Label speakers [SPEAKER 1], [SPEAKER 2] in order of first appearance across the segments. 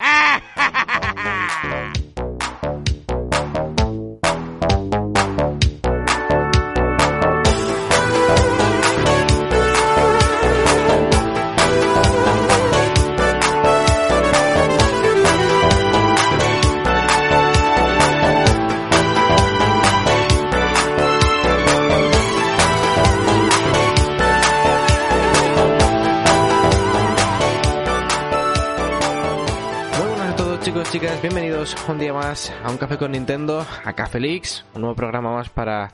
[SPEAKER 1] Muy chicos, chicas, bienvenidos un día más a un café con Nintendo, a Café Leaks, un nuevo programa más para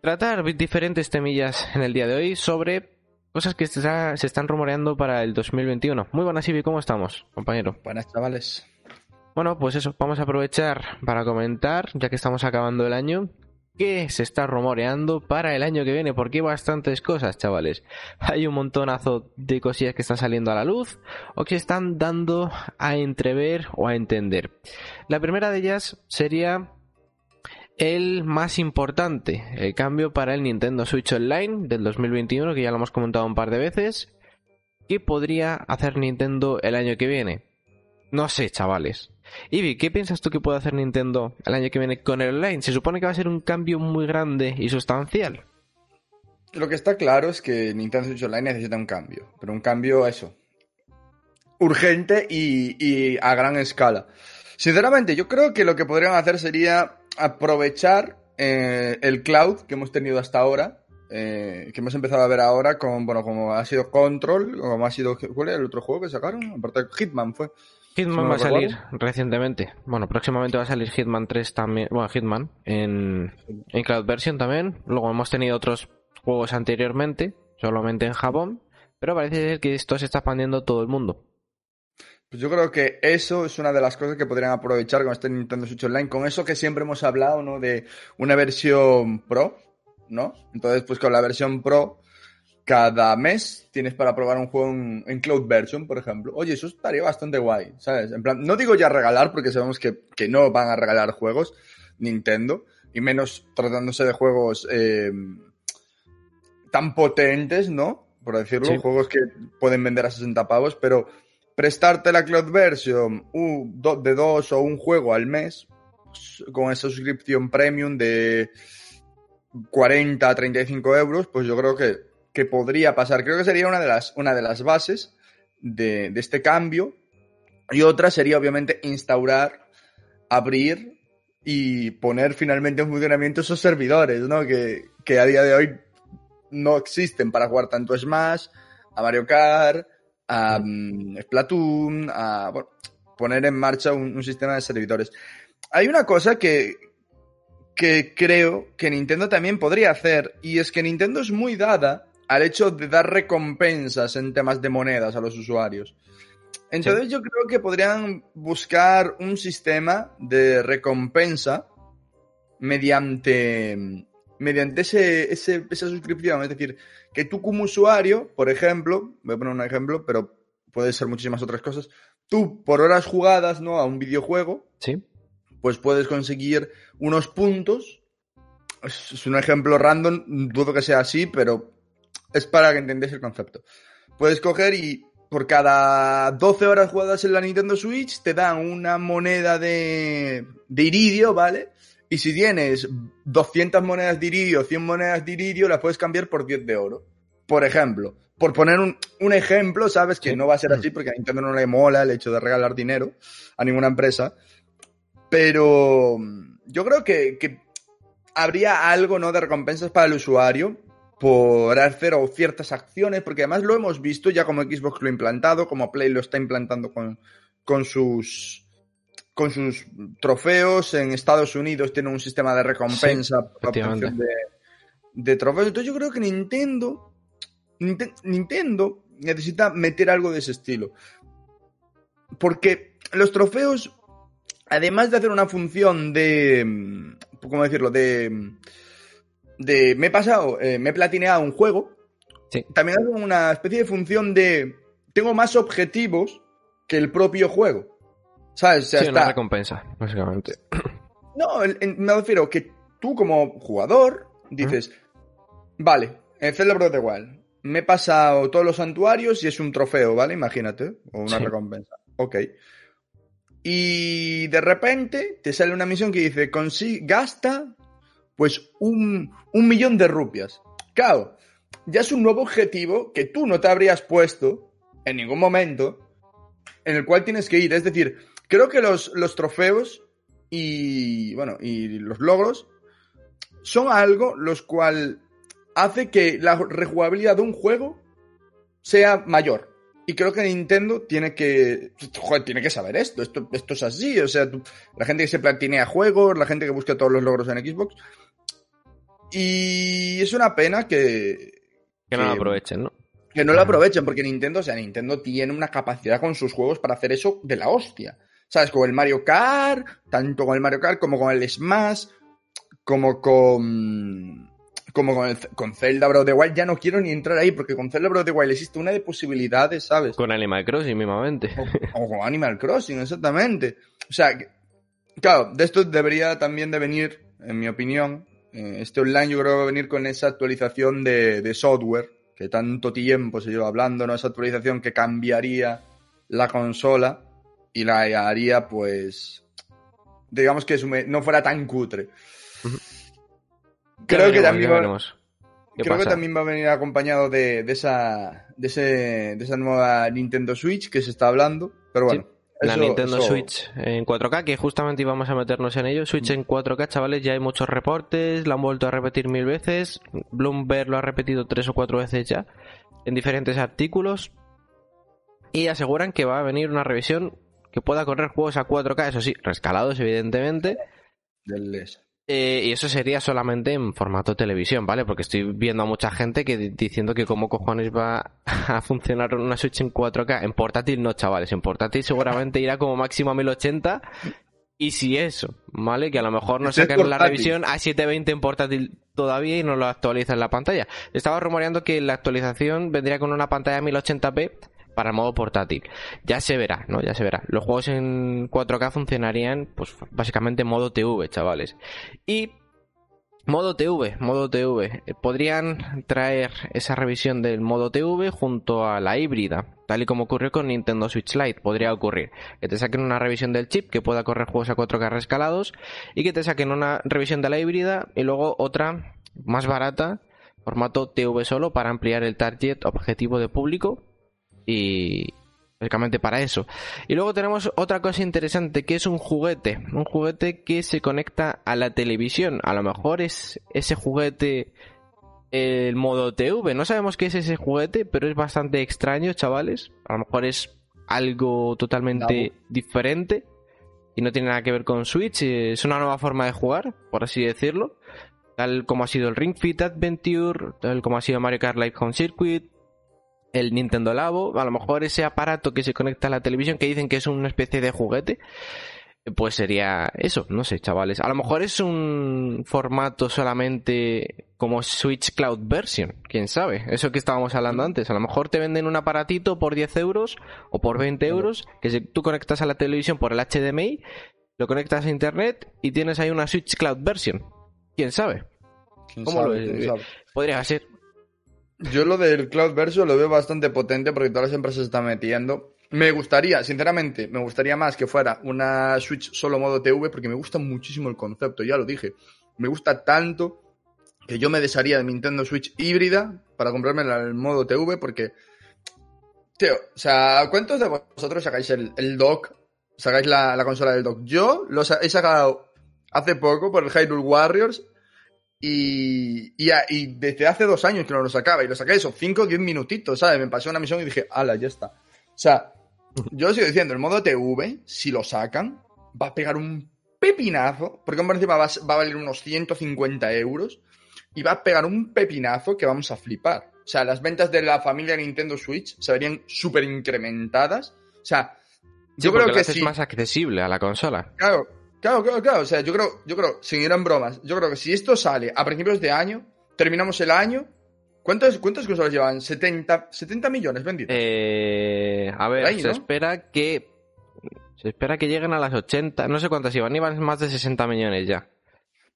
[SPEAKER 1] tratar diferentes temillas en el día de hoy sobre cosas que se, está- se están rumoreando para el 2021. Muy buenas, Ibi, ¿cómo estamos, compañero?
[SPEAKER 2] Buenas chavales.
[SPEAKER 1] Bueno, pues eso, vamos a aprovechar para comentar, ya que estamos acabando el año, qué se está rumoreando para el año que viene, porque hay bastantes cosas, chavales. Hay un montonazo de cosillas que están saliendo a la luz o que se están dando a entrever o a entender. La primera de ellas sería el más importante, el cambio para el Nintendo Switch Online del 2021, que ya lo hemos comentado un par de veces. ¿Qué podría hacer Nintendo el año que viene? No sé, chavales. Ivy, ¿qué piensas tú que puede hacer Nintendo el año que viene con el online? Se supone que va a ser un cambio muy grande y sustancial.
[SPEAKER 2] Lo que está claro es que Nintendo Switch Online necesita un cambio, pero un cambio eso. Urgente y, y a gran escala. Sinceramente, yo creo que lo que podrían hacer sería aprovechar eh, el cloud que hemos tenido hasta ahora, eh, que hemos empezado a ver ahora con, bueno, como ha sido Control, como ha sido, ¿cuál era el otro juego que sacaron? Aparte, Hitman fue.
[SPEAKER 1] Hitman
[SPEAKER 2] no
[SPEAKER 1] va a salir
[SPEAKER 2] recuerdo.
[SPEAKER 1] recientemente. Bueno, próximamente va a salir Hitman 3 también. Bueno, Hitman en, en Cloud Version también. Luego hemos tenido otros juegos anteriormente, solamente en Japón. Pero parece ser que esto se está expandiendo a todo el mundo.
[SPEAKER 2] Pues yo creo que eso es una de las cosas que podrían aprovechar con este Nintendo Switch Online, con eso que siempre hemos hablado, ¿no? De una versión Pro, ¿no? Entonces, pues con la versión Pro, cada mes tienes para probar un juego en, en Cloud Version, por ejemplo. Oye, eso estaría bastante guay, ¿sabes? En plan, no digo ya regalar, porque sabemos que, que no van a regalar juegos Nintendo, y menos tratándose de juegos eh, tan potentes, ¿no? Por decirlo,
[SPEAKER 1] Sí.
[SPEAKER 2] juegos que pueden vender a 60 pavos, pero prestarte la cloud version u- do- de dos o un juego al mes con esa suscripción premium de 40 a 35 euros, pues yo creo que, que podría pasar. Creo que sería una de las, una de las bases de, de este cambio. Y otra sería obviamente instaurar, abrir y poner finalmente en funcionamiento esos servidores, ¿no? Que, que a día de hoy no existen para jugar tanto a Smash, a Mario Kart, a mm, Splatoon, a bueno, poner en marcha un, un sistema de servidores. Hay una cosa que, que creo que Nintendo también podría hacer, y es que Nintendo es muy dada al hecho de dar recompensas en temas de monedas a los usuarios. Entonces yo creo que podrían buscar un sistema de recompensa mediante, mediante ese, ese- esa suscripción. Es decir, que tú como usuario, por ejemplo, voy a poner un ejemplo, pero puede ser muchísimas otras cosas, tú por horas jugadas ¿no? a un videojuego,
[SPEAKER 1] ¿Sí?
[SPEAKER 2] pues puedes conseguir unos puntos. Es un ejemplo random, dudo que sea así, pero es para que entendáis el concepto. Puedes coger y por cada 12 horas jugadas en la Nintendo Switch te dan una moneda de, de iridio, ¿vale? Y si tienes 200 monedas de iridio, 100 monedas de iridio, las puedes cambiar por 10 de oro. Por ejemplo. Por poner un, un ejemplo, sabes que
[SPEAKER 1] Sí.
[SPEAKER 2] no va a ser así porque a Nintendo no le mola el hecho de regalar dinero a ninguna empresa. Pero yo creo que, que habría algo ¿no? de recompensas para el usuario por hacer o ciertas acciones, porque además lo hemos visto ya como Xbox lo ha implantado, como Play lo está implantando con, con sus con sus trofeos. En Estados Unidos tiene un sistema de recompensa obtención de, de trofeos. Entonces yo creo que Nintendo, Ninte- Nintendo necesita meter algo de ese estilo. Porque los trofeos, además de hacer una función de, ¿cómo decirlo? De, de me he pasado, eh, me he platineado un juego,
[SPEAKER 1] Sí.
[SPEAKER 2] también hacen una especie de función de, tengo más objetivos que el propio juego. ¿Sabes? O sea,
[SPEAKER 1] Sí, una recompensa, básicamente.
[SPEAKER 2] no, el- el- me refiero que tú como jugador dices, vale, en Zelda Breath of the Wild, me he pasado todos los santuarios y es un trofeo, ¿vale? Imagínate, o una
[SPEAKER 1] Sí.
[SPEAKER 2] recompensa. Ok. Y de repente te sale una misión que dice, gasta pues un, un millón de rupias. Claro, ya es un nuevo objetivo que tú no te habrías puesto en ningún momento en el cual tienes que ir. Es decir, creo que los, los trofeos y, bueno, y los logros son algo los cual hace que la rejugabilidad de un juego sea mayor. Y creo que Nintendo tiene que, joder, tiene que saber esto. esto. Esto es así. O sea, la gente que se platinea juegos, la gente que busca todos los logros en Xbox. Y es una pena que,
[SPEAKER 1] Que no lo aprovechen, ¿no?
[SPEAKER 2] que no lo aprovechen, porque Nintendo, o sea, Nintendo tiene una capacidad con sus juegos para hacer eso de la hostia. ¿Sabes? Con el Mario Kart, tanto con el Mario Kart como con el Smash, como con. Como con, el, con Zelda Breath of the Wild. Ya no quiero ni entrar ahí, porque con Zelda Breath of the Wild existe una de posibilidades, ¿sabes?
[SPEAKER 1] Con Animal Crossing mismamente.
[SPEAKER 2] O con Animal Crossing, exactamente. O sea, que- claro, de esto debería también de venir, en mi opinión, eh, este online yo creo que va a venir con esa actualización de, de software, que tanto tiempo se lleva hablando, ¿no? Esa actualización que cambiaría la consola y la haría, pues, digamos que sume- no fuera tan cutre. Creo que también va-
[SPEAKER 1] veremos. ¿Qué
[SPEAKER 2] Creo que también va a venir acompañado de, de esa, de, ese, de esa nueva Nintendo Switch que se está hablando. Pero bueno.
[SPEAKER 1] La
[SPEAKER 2] eso-
[SPEAKER 1] Nintendo
[SPEAKER 2] eso-
[SPEAKER 1] Switch en 4K, que justamente íbamos a meternos en ello. Switch en 4K, chavales, ya hay muchos reportes, la han vuelto a repetir mil veces. Bloomberg lo ha repetido tres o cuatro veces ya, en diferentes artículos. Y aseguran que va a venir una revisión que pueda correr juegos a 4K, eso sí, rescalados, evidentemente.
[SPEAKER 2] del ESA.
[SPEAKER 1] Eh, y eso sería solamente en formato televisión, ¿vale? Porque estoy viendo a mucha gente que di- diciendo que cómo cojones va a funcionar una Switch en 4K. En portátil no, chavales. En portátil seguramente irá como máximo a 1080. Y si eso, ¿vale? Que a lo mejor no sacan la revisión a 720 en portátil todavía y no lo actualizan en la pantalla. Estaba rumoreando que la actualización vendría con una pantalla 1080p para modo portátil. Ya se verá, ¿no? Ya se verá. Los juegos en 4K funcionarían, pues básicamente en modo TV, chavales. Y modo TV, modo TV. Eh, Podrían traer esa revisión del modo TV junto a la híbrida, tal y como ocurrió con Nintendo Switch Lite. Podría ocurrir que te saquen una revisión del chip que pueda correr juegos a 4K rescalados y que te saquen una revisión de la híbrida y luego otra más barata, formato TV solo para ampliar el target objetivo de público y básicamente para eso. Y luego tenemos otra cosa interesante que es un juguete, un juguete que se conecta a la televisión. A lo mejor es ese juguete el modo TV. No sabemos qué es ese juguete, pero es bastante extraño, chavales. A lo mejor es algo totalmente diferente y no tiene nada que ver con Switch. Es una nueva forma de jugar, por así decirlo. Tal como ha sido el Ring Fit Adventure, tal como ha sido Mario Kart Live Home Circuit, el Nintendo Labo, a lo mejor ese aparato que se conecta a la televisión que dicen que es una especie de juguete, pues sería eso, no sé, chavales. A lo mejor es un formato solamente como Switch Cloud Version, quién sabe. Eso que estábamos hablando antes. A lo mejor te venden un aparatito por 10 euros o por 20 euros que si tú conectas a la televisión por el HDMI, lo conectas a internet y tienes ahí una Switch Cloud Version. ¿Quién sabe?
[SPEAKER 2] ¿Quién
[SPEAKER 1] ¿Cómo
[SPEAKER 2] sabe?
[SPEAKER 1] lo
[SPEAKER 2] ¿Quién sabe?
[SPEAKER 1] Podría ser.
[SPEAKER 2] Yo lo del Cloud Verso lo veo bastante potente porque todas las empresas se están metiendo. Me gustaría, sinceramente, me gustaría más que fuera una Switch solo modo TV porque me gusta muchísimo el concepto, ya lo dije. Me gusta tanto que yo me desharía de Nintendo Switch híbrida para comprarme el modo TV porque, tío, o sea, ¿cuántos de vosotros sacáis el, el dock? Sacáis la, la consola del dock. Yo lo sa- he sacado hace poco por el Hyrule Warriors y, y, desde hace dos años que no lo sacaba. Y lo saqué eso, 5 o 10 minutitos, ¿sabes? Me pasé una misión y dije, ala, ya está. O sea, yo sigo diciendo, el modo TV, si lo sacan, va a pegar un pepinazo, porque por encima va, va a valer unos 150 euros, y va a pegar un pepinazo que vamos a flipar. O sea, las ventas de la familia Nintendo Switch se verían súper incrementadas. O sea,
[SPEAKER 1] yo creo que es más accesible a la consola.
[SPEAKER 2] Claro, claro, claro, claro. O sea, yo creo, yo creo, sin ir en bromas, yo creo que si esto sale a principios de año, terminamos el año. ¿Cuántas, cuántas consolas llevan? 70, 70 millones vendidos.
[SPEAKER 1] Eh, a ver, se espera que. Se espera que lleguen a las 80. No sé cuántas llevan, iban más de 60 millones ya.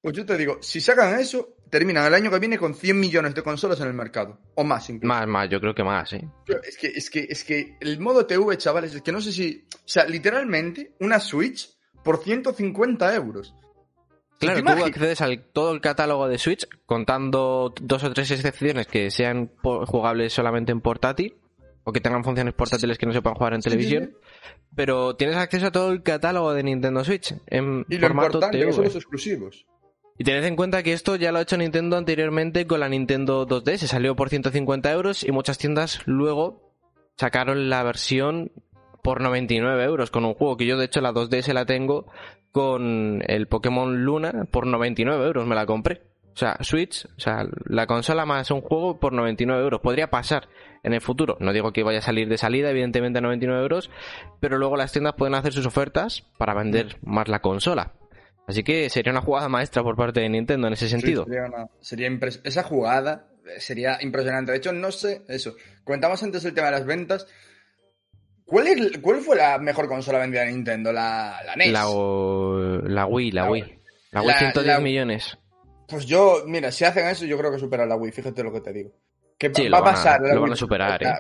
[SPEAKER 2] Pues yo te digo, si sacan eso, terminan el año que viene con 100 millones de consolas en el mercado. O más incluso.
[SPEAKER 1] Más, más, yo creo que más, ¿eh?
[SPEAKER 2] Es que, es que, es que el modo TV, chavales, es que no sé si. O sea, literalmente, una Switch por 150 euros.
[SPEAKER 1] Claro, tú accedes a todo el catálogo de Switch, contando dos o tres excepciones que sean jugables solamente en portátil, o que tengan funciones portátiles que no se puedan jugar en televisión. Pero tienes acceso a todo el catálogo de Nintendo Switch en
[SPEAKER 2] y lo
[SPEAKER 1] formato
[SPEAKER 2] importante, Que son los exclusivos.
[SPEAKER 1] Y tened en cuenta que esto ya lo ha hecho Nintendo anteriormente con la Nintendo 2D, se salió por 150 euros y muchas tiendas luego sacaron la versión por 99 euros con un juego que yo de hecho la 2D la tengo con el Pokémon Luna por 99 euros, me la compré. O sea, Switch, o sea, la consola más un juego por 99 euros. Podría pasar en el futuro. No digo que vaya a salir de salida, evidentemente a 99 euros, pero luego las tiendas pueden hacer sus ofertas para vender más la consola. Así que sería una jugada maestra por parte de Nintendo en ese sentido.
[SPEAKER 2] sería, esa jugada sería impresionante. De hecho, no sé eso. Comentamos antes el tema de las ventas. ¿Cuál, es, ¿Cuál fue la mejor consola vendida de Nintendo? ¿La, la NES?
[SPEAKER 1] La, la Wii, la, Wii. La Wii 110 millones.
[SPEAKER 2] Pues yo, mira, si hacen eso, yo creo que supera la Wii. Fíjate lo que te digo. Que va a pasar.
[SPEAKER 1] lo van a superar, ¿eh?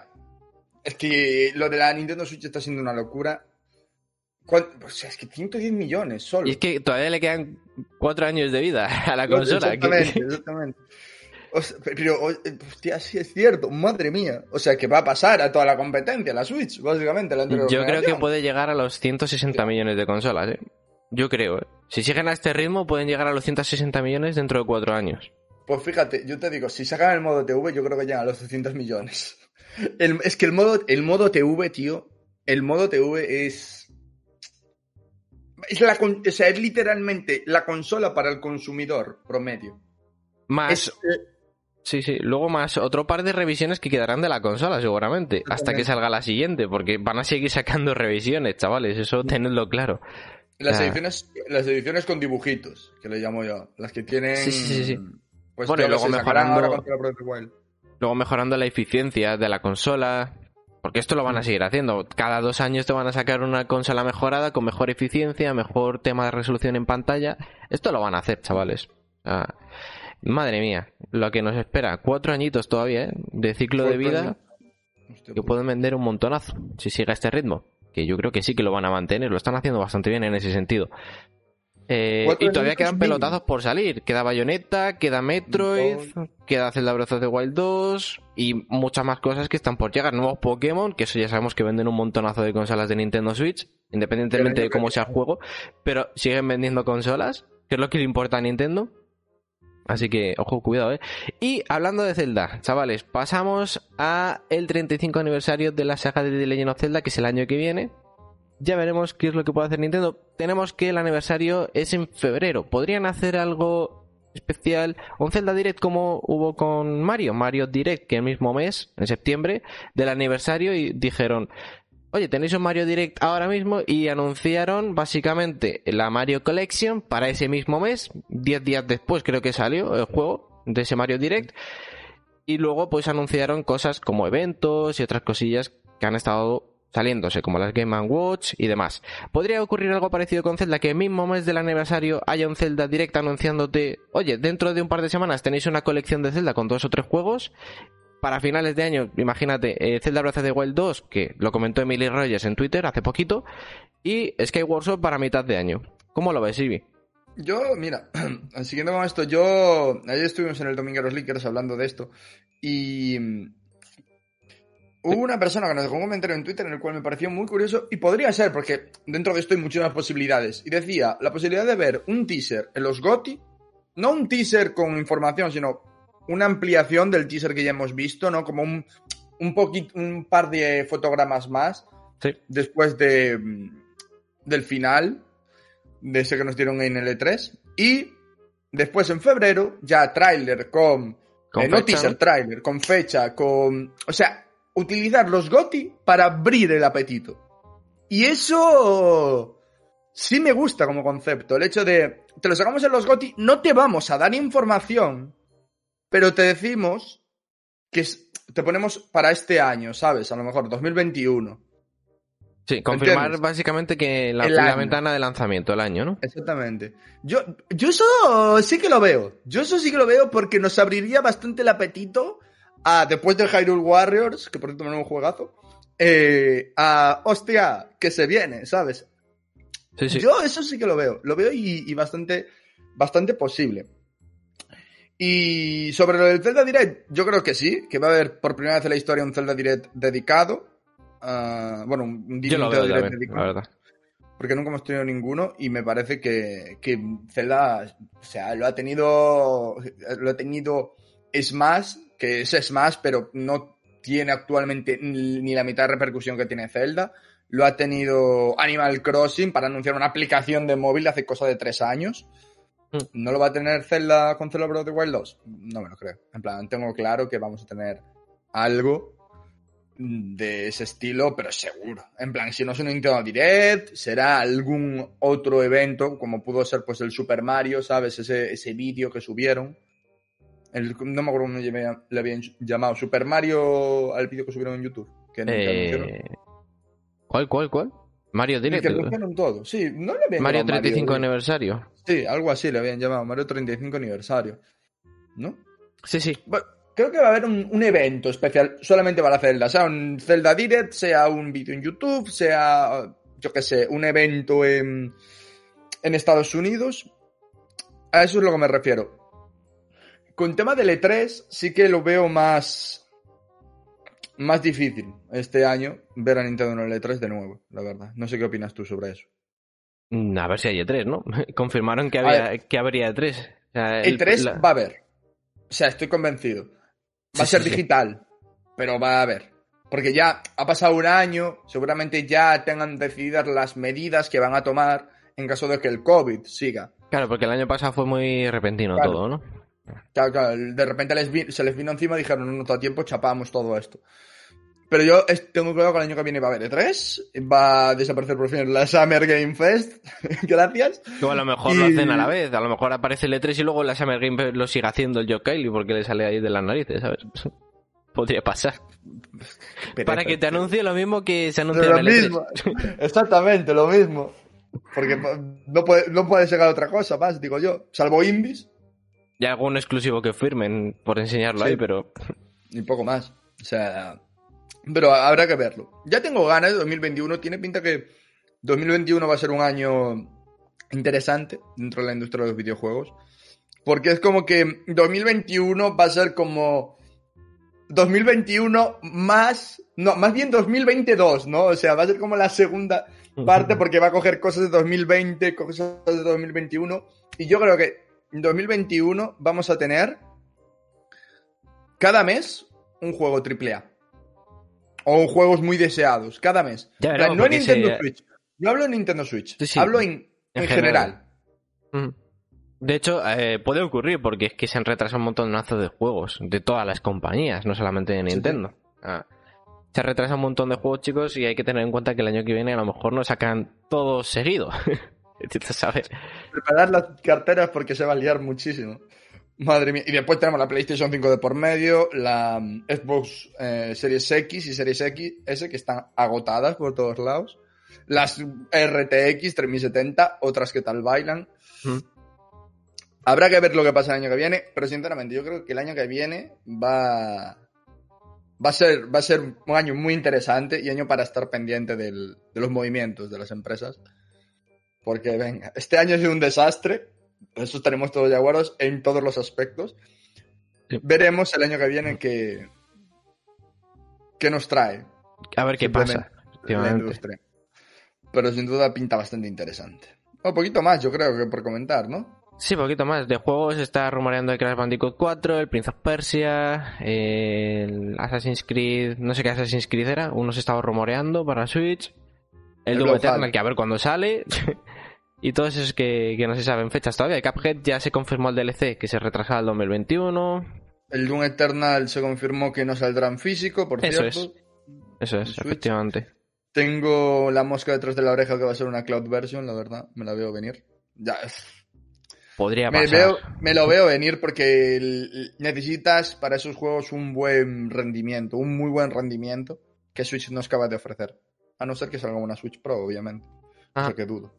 [SPEAKER 2] Es que lo de la Nintendo Switch está siendo una locura. O sea, es que 110 millones solo.
[SPEAKER 1] Y es que todavía le quedan cuatro años de vida a la consola.
[SPEAKER 2] Exactamente, exactamente. Pero, hostia, sí es cierto, madre mía. O sea, que va a pasar a toda la competencia, la Switch, básicamente. La
[SPEAKER 1] Yo creo que puede llegar a los 160 millones de consolas, ¿eh? Yo creo, ¿eh? Si siguen a este ritmo, pueden llegar a los 160 millones dentro de cuatro años.
[SPEAKER 2] Pues fíjate, yo te digo, si sacan el modo TV, yo creo que llegan a los 200 millones. es que el modo, el modo TV, tío, el modo TV es es, la, o sea, es literalmente la consola para el consumidor promedio.
[SPEAKER 1] Más. Sí, sí. Luego más otro par de revisiones que quedarán de la consola, seguramente. Hasta que salga la siguiente, porque van a seguir sacando revisiones, chavales. Eso tenedlo claro.
[SPEAKER 2] Las, ediciones, las ediciones con dibujitos, que le llamo yo. Las que tienen.
[SPEAKER 1] Sí, sí, sí. Pues bueno, luego mejorando. Luego mejorando la eficiencia de la consola. Porque esto lo van a seguir haciendo. Cada dos años te van a sacar una consola mejorada con mejor eficiencia, mejor tema de resolución en pantalla. Esto lo van a hacer, chavales. Madre mía, lo que nos espera. Cuatro añitos todavía, ¿eh? De ciclo de vida. Que pues. pueden vender un montonazo si sigue este ritmo. Que yo creo que sí que lo van a mantener. Lo están haciendo bastante bien en ese sentido. Eh, y todavía quedan pelotazos por salir. Queda Bayonetta, queda Metroid, queda Zelda Breath of the Wild 2 y muchas más cosas que están por llegar. Nuevos Pokémon, que eso ya sabemos que venden un montonazo de consolas de Nintendo Switch, independientemente de cómo sea el juego, pero siguen vendiendo consolas, que es lo que le importa a Nintendo. Así que, ojo, cuidado, ¿eh? Y hablando de Zelda, chavales, pasamos a el 35 aniversario de la saga de The Legend of Zelda, que es el año que viene. Ya veremos qué es lo que puede hacer Nintendo. Tenemos que el aniversario es en febrero. ¿Podrían hacer algo especial? Un Zelda Direct como hubo con Mario. Mario Direct, que el mismo mes, en septiembre, del aniversario, y dijeron, oye, tenéis un Mario Direct ahora mismo, y anunciaron básicamente la Mario Collection para ese mismo mes. Diez días después creo que salió el juego de ese Mario Direct. Y luego pues anunciaron cosas como eventos y otras cosillas que han estado saliéndose, como las Game Watch y demás. ¿Podría ocurrir algo parecido con Zelda, que el mismo mes del aniversario haya un Zelda directa anunciándote, oye, dentro de un par de semanas tenéis una colección de Zelda con dos o tres juegos? Para finales de año, imagínate, eh, Zelda Breath of the Wild 2, que lo comentó Emily Rogers en Twitter hace poquito, y Skyward Sword para mitad de año. ¿Cómo lo ves, Ivy?
[SPEAKER 2] Yo, mira, siguiendo con esto, yo. Ayer estuvimos en el Domingo de los Lickers hablando de esto. Y Hubo una persona que nos dejó un comentario en Twitter en el cual me pareció muy curioso y podría ser, porque dentro de esto hay muchísimas posibilidades. Y decía, la posibilidad de ver un teaser en los GOTI, no un teaser con información, sino una ampliación del teaser que ya hemos visto, ¿no? Como un, un poquito, un par de fotogramas más. Después de, del final, de ese que nos dieron en el E3. Y después en febrero, ya tráiler con...
[SPEAKER 1] ¿Con
[SPEAKER 2] eh, no teaser, tráiler, con fecha, con... O sea, utilizar los GOTI para abrir el apetito. Y eso sí me gusta como concepto. El hecho de, te lo sacamos en los GOTI, no te vamos a dar información, pero te decimos que te ponemos para este año, ¿sabes? A lo mejor 2021.
[SPEAKER 1] Sí, confirmar básicamente que la, la, ventana de lanzamiento, el año, ¿no?
[SPEAKER 2] Exactamente. Yo, yo eso sí que lo veo. Yo eso sí que lo veo porque nos abriría bastante el apetito a, después del Hyrule Warriors, que por cierto me un juegazo, eh, a, hostia, que se viene, ¿sabes? Sí, sí. Yo eso sí que lo veo. Lo veo y, y bastante, bastante posible. Y sobre lo del Zelda Direct, yo creo que sí, que va a haber por primera vez en la historia un Zelda Direct dedicado bueno, un
[SPEAKER 1] Direct dedicado. La verdad.
[SPEAKER 2] Porque nunca hemos tenido ninguno y me parece que, que Zelda, o sea, lo ha tenido, lo ha tenido Smash, que es Smash, pero no tiene actualmente ni la mitad de repercusión que tiene Zelda. Lo ha tenido Animal Crossing para anunciar una aplicación de móvil hace cosa de tres años. Hmm. ¿No lo va a tener Zelda con Zelda Breath of the Wild 2? No me lo creo. En plan, tengo claro que vamos a tener algo de ese estilo, pero seguro. En plan, si no es un Nintendo Direct, será algún otro evento, como pudo ser pues el Super Mario, ¿sabes? Ese, ese vídeo que subieron. El, no me acuerdo cómo le habían llamado. Super Mario al vídeo que subieron en YouTube. Que
[SPEAKER 1] eh... ¿Cuál, cuál, cuál? Mario Direct.
[SPEAKER 2] Que todo. Sí, no le habían
[SPEAKER 1] Mario 35 aniversario.
[SPEAKER 2] Sí, algo así le habían llamado. Mario 35 aniversario. ¿No?
[SPEAKER 1] Sí, sí.
[SPEAKER 2] Bueno, creo que va a haber un, evento especial solamente para Zelda, sea un Zelda Direct, sea un vídeo en YouTube, sea, yo qué sé, un evento en, en Estados Unidos. A eso es lo que me refiero. Con tema del E3 sí que lo veo más más difícil este año ver a Nintendo en el E3 de nuevo, la verdad. No sé qué opinas tú sobre eso.
[SPEAKER 1] Mm, a ver si hay E3, ¿no? Confirmaron que, había, que habría E3.
[SPEAKER 2] E3 va a haber. O sea, estoy convencido. Va a ser digital, pero va a haber. Porque ya ha pasado un año, seguramente ya tengan decididas las medidas que van a tomar en caso de que el COVID siga.
[SPEAKER 1] Claro, porque el año pasado fue muy repentino todo, ¿no?
[SPEAKER 2] Claro, claro, de repente se les vino encima y dijeron, no, no, todo tiempo chapamos todo esto. Pero yo tengo claro que el año que viene va a haber E3, va a desaparecer por fin la Summer Game Fest, gracias.
[SPEAKER 1] O a lo mejor lo hacen a la vez, a lo mejor aparece el E3 y luego la Summer Game Fest lo sigue haciendo el Joe Kylie porque le sale ahí de las narices, ¿sabes? Podría pasar. Para que te anuncie lo mismo que se anuncia en el E3. Mismo.
[SPEAKER 2] Exactamente, lo mismo. Porque no puede, no puede llegar otra cosa más, digo yo. Salvo Invis.
[SPEAKER 1] Y algún exclusivo que firmen por enseñarlo ahí, pero...
[SPEAKER 2] Ni poco más. O sea, pero habrá que verlo. Ya tengo ganas de 2021. Tiene pinta que 2021 va a ser un año interesante dentro de la industria de los videojuegos. Porque es como que 2021 va a ser como 2021 más, no, más bien 2022, ¿no? O sea, va a ser como la segunda parte porque va a coger cosas de 2020, cosas de 2021. Y yo creo que en 2021 vamos a tener cada mes un juego AAA o juegos muy deseados cada mes. no en Nintendo Switch. No hablo en Nintendo Switch. hablo en, general.
[SPEAKER 1] De hecho, eh, puede ocurrir porque es que se han retrasado un montón de juegos de todas las compañías, no solamente de Nintendo. Ah. Se retrasa un montón de juegos, chicos, y hay que tener en cuenta que el año que viene a lo mejor no sacan todo seguido. ¿Sabes?
[SPEAKER 2] Preparar las carteras porque se va a liar muchísimo. Madre mía. Y después tenemos la PlayStation 5 de por medio, la mm, Xbox eh, Series X y Series X S que están agotadas por todos lados. Las RTX 3070, otras que tal bailan. Habrá que ver lo que pasa el año que viene, pero sinceramente yo creo que el año que viene va, va, a, ser, va a ser un año muy interesante y año para estar pendiente del, de los movimientos de las empresas. Porque venga, este año ha sido un desastre, eso estaremos todos acuerdo en todos los aspectos. Veremos el año que viene qué, qué nos trae.
[SPEAKER 1] A ver qué pasa.
[SPEAKER 2] Pero sin duda pinta bastante interesante. Un poquito más, yo creo que por comentar, ¿no?
[SPEAKER 1] Sí, poquito más. De juegos está rumoreando el Crash Bandicoot 4, el Prince of Persia, el Assassin's Creed, no sé qué Assassin's Creed era, uno se estaba rumoreando para Switch, el, el Doom Eternal, que a ver cuándo sale, Y todos esos que, no se saben fechas todavía. Cuphead ya se confirmó el DLC, que se retrasaba al 2021.
[SPEAKER 2] El Doom Eternal se confirmó que no saldrá en físico, por
[SPEAKER 1] Eso
[SPEAKER 2] cierto.
[SPEAKER 1] Es. Eso es, efectivamente.
[SPEAKER 2] Tengo la mosca detrás de la oreja que va a ser una cloud version, la verdad. Me la veo venir. Ya.
[SPEAKER 1] Podría
[SPEAKER 2] Me,
[SPEAKER 1] pasar.
[SPEAKER 2] veo, me lo veo venir porque necesitas para esos juegos un buen rendimiento, un muy buen rendimiento que Switch no es capaz de ofrecer. A no ser que salga una Switch Pro, obviamente.
[SPEAKER 1] Ah.
[SPEAKER 2] Que dudo.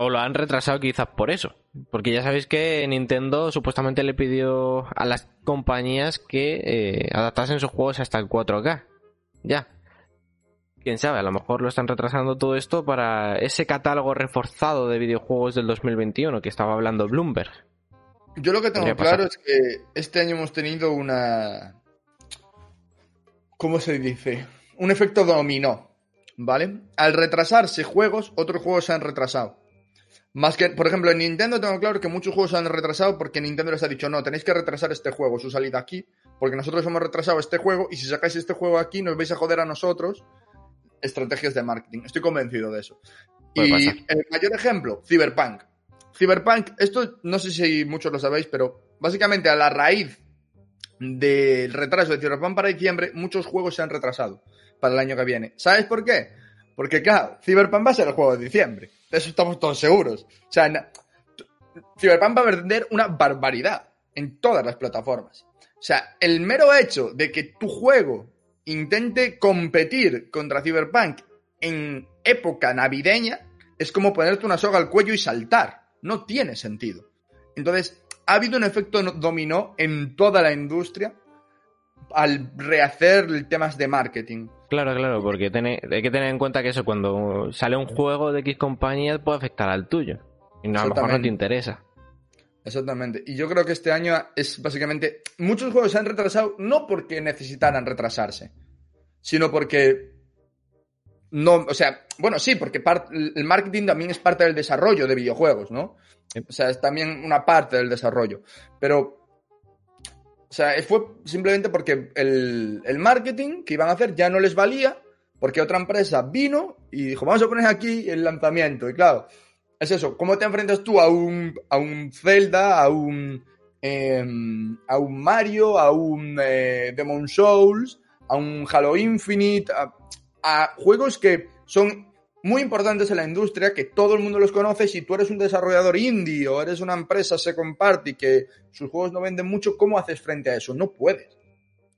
[SPEAKER 1] O lo han retrasado quizás por eso. Porque ya sabéis que Nintendo supuestamente le pidió a las compañías que eh, adaptasen sus juegos hasta el 4K. Ya. Quién sabe, a lo mejor lo están retrasando todo esto para ese catálogo reforzado de videojuegos del 2021 que estaba hablando Bloomberg.
[SPEAKER 2] Yo lo que tengo claro es que este año hemos tenido una. ¿Cómo se dice? Un efecto dominó, ¿vale? Al retrasarse juegos, otros juegos se han retrasado. Más que, por ejemplo, en Nintendo tengo claro que muchos juegos se han retrasado porque Nintendo les ha dicho, no, tenéis que retrasar este juego, su salida aquí, porque nosotros hemos retrasado este juego y si sacáis este juego aquí nos vais a joder a nosotros. Estrategias de marketing. Estoy convencido de eso. Y
[SPEAKER 1] pasar.
[SPEAKER 2] el mayor ejemplo, Cyberpunk. Cyberpunk, esto no sé si muchos lo sabéis, pero básicamente a la raíz del retraso de Cyberpunk para diciembre, muchos juegos se han retrasado para el año que viene. ¿Sabes por qué? Porque, claro, Cyberpunk va a ser el juego de diciembre. De eso estamos todos seguros. O sea, Cyberpunk va a vender una barbaridad en todas las plataformas. O sea, el mero hecho de que tu juego intente competir contra Cyberpunk en época navideña es como ponerte una soga al cuello y saltar. No tiene sentido. Entonces, ha habido un efecto dominó en toda la industria al rehacer temas de marketing.
[SPEAKER 1] Claro, claro, porque tiene- hay que tener en cuenta que eso cuando sale un juego de X compañía puede afectar al tuyo. Y no, a lo mejor no te interesa.
[SPEAKER 2] Exactamente. Y yo creo que este año es básicamente. Muchos juegos se han retrasado no porque necesitaran retrasarse, sino porque. No, o sea, bueno, sí, porque el marketing también es parte del desarrollo de videojuegos, ¿no? O sea, es también una parte del desarrollo. Pero. O sea, fue simplemente porque el, el marketing que iban a hacer ya no les valía, porque otra empresa vino y dijo, vamos a poner aquí el lanzamiento. Y claro, es eso, ¿cómo te enfrentas tú a un, a un Zelda, a un, em, a un Mario, a un eh, Demon Souls, a un Halo Infinite, a, a juegos que son muy importantes en la industria, que todo el mundo los conoce, si tú eres un desarrollador indie o eres una empresa second party que sus juegos no venden mucho, ¿cómo haces frente a eso? No puedes.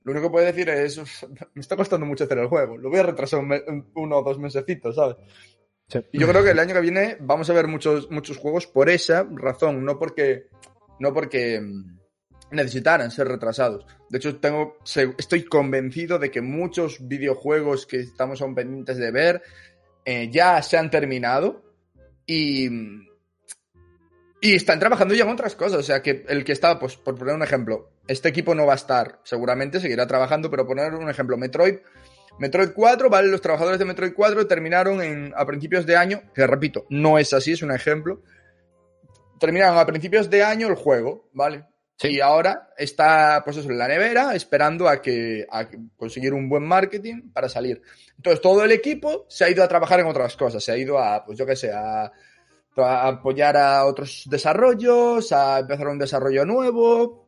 [SPEAKER 2] Lo único que puedes decir es, "Uf, me está costando mucho hacer el juego, lo voy a retrasar un uno o dos mesecitos, ¿sabes? Y yo creo que el año que viene vamos a ver muchos, muchos juegos por esa razón, no porque, no porque mm, necesitaran ser retrasados. De hecho, tengo, se- estoy convencido de que muchos videojuegos que estamos aún pendientes de ver eh, ya se han terminado y, y están trabajando ya en otras cosas. O sea, que el que está, pues por poner un ejemplo, este equipo no va a estar, seguramente seguirá trabajando, pero poner un ejemplo, Metroid Metroid 4, ¿vale? Los trabajadores de Metroid 4 terminaron en, a principios de año, que repito, no es así, es un ejemplo. Terminaron a principios de año el juego, ¿vale?
[SPEAKER 1] Sí.
[SPEAKER 2] Y ahora está, pues eso, en la nevera, esperando a que a conseguir un buen marketing para salir. Entonces, todo el equipo se ha ido a trabajar en otras cosas, se ha ido a, pues yo qué sé, a, a apoyar a otros desarrollos, a empezar un desarrollo nuevo,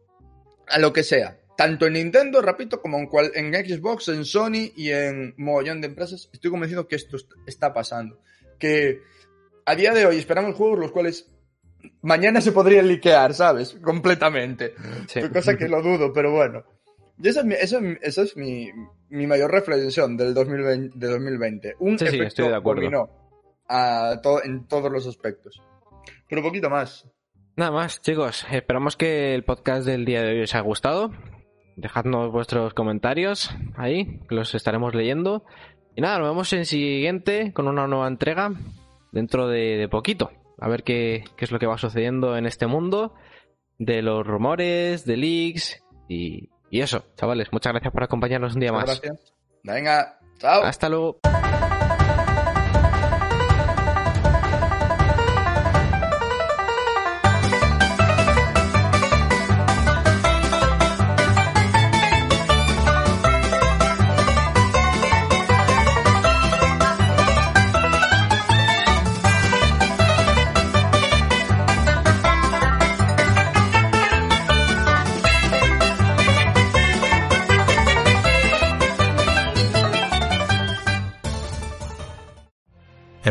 [SPEAKER 2] a lo que sea. Tanto en Nintendo, repito, como en, cual, en Xbox, en Sony y en mogollón de empresas, estoy convencido que esto est- está pasando. Que a día de hoy esperamos juegos los cuales mañana se podrían liquear, ¿sabes? Completamente.
[SPEAKER 1] Sí.
[SPEAKER 2] Cosa que lo dudo, pero bueno. Y esa es mi, esa es mi- esa es mi, mi mayor reflexión del 2020. De 2020. Un
[SPEAKER 1] Sí, sí,
[SPEAKER 2] efecto
[SPEAKER 1] estoy de acuerdo.
[SPEAKER 2] dominó a to- en todos los aspectos. Pero un poquito más.
[SPEAKER 1] Nada más, chicos. Esperamos que el podcast del día de hoy os haya gustado. Dejadnos vuestros comentarios ahí, que los estaremos leyendo. Y nada, nos vemos en siguiente con una nueva entrega dentro de, de poquito. A ver qué, qué es lo que va sucediendo en este mundo de los rumores, de leaks y, y eso, chavales. Muchas gracias por acompañarnos un día
[SPEAKER 2] Muchas
[SPEAKER 1] más.
[SPEAKER 2] Gracias. Venga, chao.
[SPEAKER 1] Hasta luego.